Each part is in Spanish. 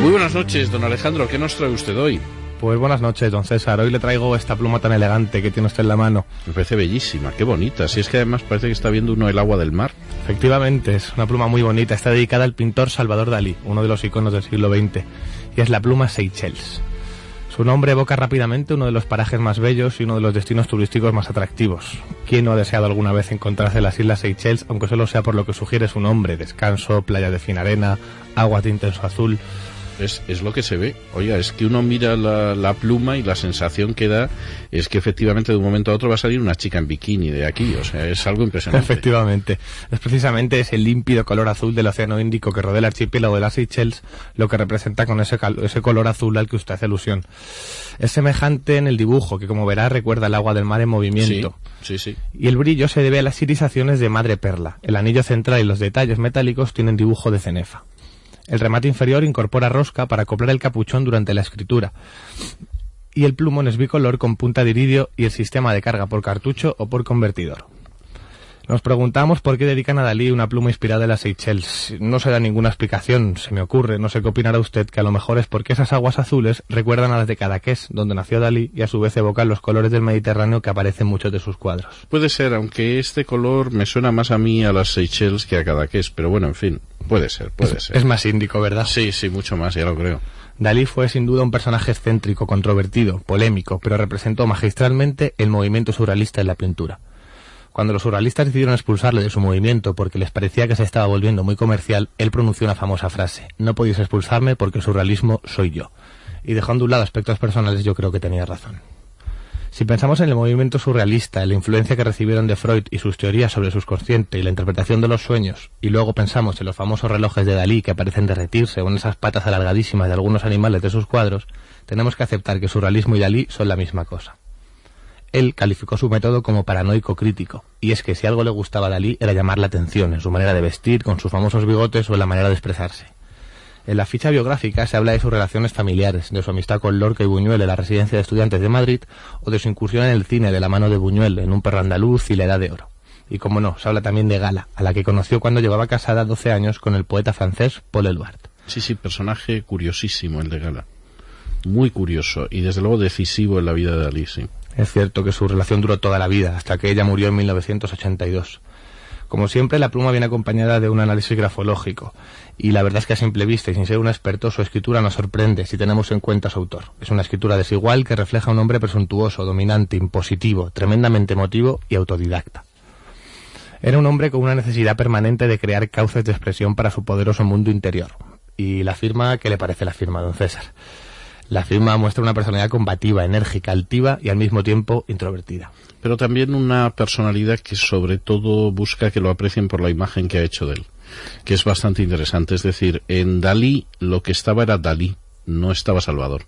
Muy buenas noches, don Alejandro. ¿Qué nos trae usted hoy? Pues buenas noches, don César. Hoy le traigo esta pluma tan elegante que tiene usted en la mano. Me parece bellísima, qué bonita. Si es que además parece que está viendo uno el agua del mar. Efectivamente, es una pluma muy bonita. Está dedicada al pintor Salvador Dalí, uno de los iconos del siglo XX. Y es la pluma Seychelles. Su nombre evoca rápidamente uno de los parajes más bellos y uno de los destinos turísticos más atractivos. ¿Quién no ha deseado alguna vez encontrarse en las Islas Seychelles, aunque solo sea por lo que sugiere su nombre? Descanso, playa de fina arena, agua de intenso azul. Es, es, lo que se ve. Oiga, es que uno mira la, la, pluma y la sensación que da es que efectivamente de un momento a otro va a salir una chica en bikini de aquí. O sea, es algo impresionante. Efectivamente. Es precisamente ese límpido color azul del Océano Índico que rodea el archipiélago de las Seychelles lo que representa con ese, ese color azul al que usted hace alusión. Es semejante en el dibujo, que como verá recuerda el agua del mar en movimiento. Sí, sí, sí. Y el brillo se debe a las irisaciones de madre perla. El anillo central y los detalles metálicos tienen dibujo de cenefa. El remate inferior incorpora rosca para acoplar el capuchón durante la escritura. Y el plumón es bicolor con punta de iridio y el sistema de carga por cartucho o por convertidor. Nos preguntamos por qué dedican a Dalí una pluma inspirada en las Seychelles. No se da ninguna explicación, se me ocurre, no sé qué opinará usted, que a lo mejor es porque esas aguas azules recuerdan a las de Cadaqués, donde nació Dalí, y a su vez evocan los colores del Mediterráneo que aparecen en muchos de sus cuadros. Puede ser, aunque este color me suena más a mí a las Seychelles que a Cadaqués, pero bueno, en fin, puede ser, puede es, ser. Es más índico, ¿verdad? Sí, sí, mucho más, ya lo creo. Dalí fue sin duda un personaje excéntrico, controvertido, polémico, pero representó magistralmente el movimiento surrealista en la pintura. Cuando los surrealistas decidieron expulsarle de su movimiento porque les parecía que se estaba volviendo muy comercial, él pronunció una famosa frase, no podéis expulsarme porque el surrealismo soy yo. Y dejando a un lado aspectos personales, yo creo que tenía razón. Si pensamos en el movimiento surrealista, en la influencia que recibieron de Freud y sus teorías sobre el subconsciente y la interpretación de los sueños, y luego pensamos en los famosos relojes de Dalí que aparecen derretirse o en esas patas alargadísimas de algunos animales de sus cuadros, tenemos que aceptar que surrealismo y Dalí son la misma cosa. Él calificó su método como paranoico crítico, y es que si algo le gustaba a Dalí era llamar la atención en su manera de vestir, con sus famosos bigotes o en la manera de expresarse. En la ficha biográfica se habla de sus relaciones familiares, de su amistad con Lorca y Buñuel en la residencia de estudiantes de Madrid, o de su incursión en el cine de la mano de Buñuel en Un perro andaluz y La Edad de Oro. Y como no, se habla también de Gala, a la que conoció cuando llevaba casada 12 años con el poeta francés Paul Eluard. Sí, sí, personaje curiosísimo el de Gala. Muy curioso y desde luego decisivo en la vida de Dalí. Es cierto que su relación duró toda la vida, hasta que ella murió en 1982. Como siempre, la pluma viene acompañada de un análisis grafológico, y la verdad es que a simple vista y sin ser un experto, su escritura nos sorprende si tenemos en cuenta su autor. Es una escritura desigual que refleja un hombre presuntuoso, dominante, impositivo, tremendamente emotivo y autodidacta. Era un hombre con una necesidad permanente de crear cauces de expresión para su poderoso mundo interior. Y la firma, ¿qué le parece la firma, don César? La firma muestra una personalidad combativa, enérgica, altiva y al mismo tiempo introvertida. Pero también una personalidad que sobre todo busca que lo aprecien por la imagen que ha hecho de él, que es bastante interesante. Es decir, en Dalí lo que estaba era Dalí, no estaba Salvador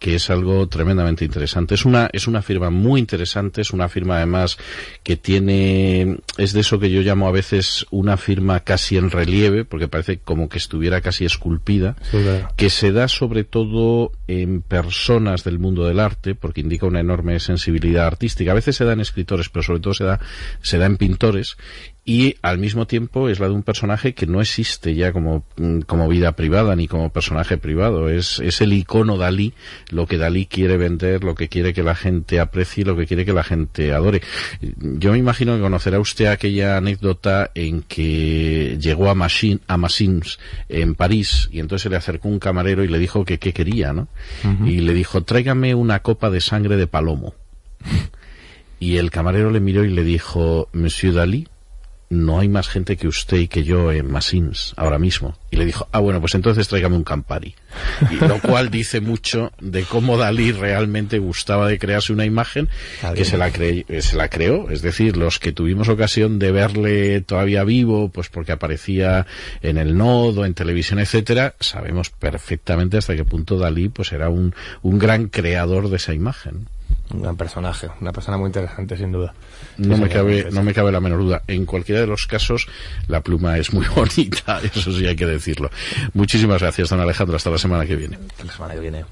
que es algo tremendamente interesante. Es una, es una firma muy interesante, es una firma además que tiene, es de eso que yo llamo a veces una firma casi en relieve, porque parece como que estuviera casi esculpida, Sí, claro. que se da sobre todo en personas del mundo del arte, porque indica una enorme sensibilidad artística. A veces se da en escritores, pero sobre todo se da, se da en pintores, y al mismo tiempo es la de un personaje que no existe ya como, mm, como vida privada ni como personaje privado. Es, es el icono Dalí, lo que Dalí quiere vender, lo que quiere que la gente aprecie, lo que quiere que la gente adore. Yo me imagino que conocerá usted aquella anécdota en que llegó a Machine, a Massins en París y entonces se le acercó un camarero y le dijo que qué quería, ¿no? Y le dijo, tráigame una copa de sangre de palomo. Y el camarero le miró y le dijo, Monsieur Dalí, no hay más gente que usted y que yo en Massins ahora mismo. Y le dijo, ah, bueno, pues entonces tráigame un Campari. Y lo cual dice mucho de cómo Dalí realmente gustaba de crearse una imagen que se la, cre se la creó. Es decir, los que tuvimos ocasión de verle todavía vivo, pues porque aparecía en el nodo, en televisión, etcétera, sabemos perfectamente hasta qué punto Dalí pues era un, un gran creador de esa imagen. Un gran personaje, una persona muy interesante, sin duda. No Sí, me, cabe, no me cabe la menor duda. En cualquiera de los casos, la pluma es muy bonita, eso sí hay que decirlo. Muchísimas gracias, don Alejandro. Hasta la semana que viene. Hasta la semana que viene.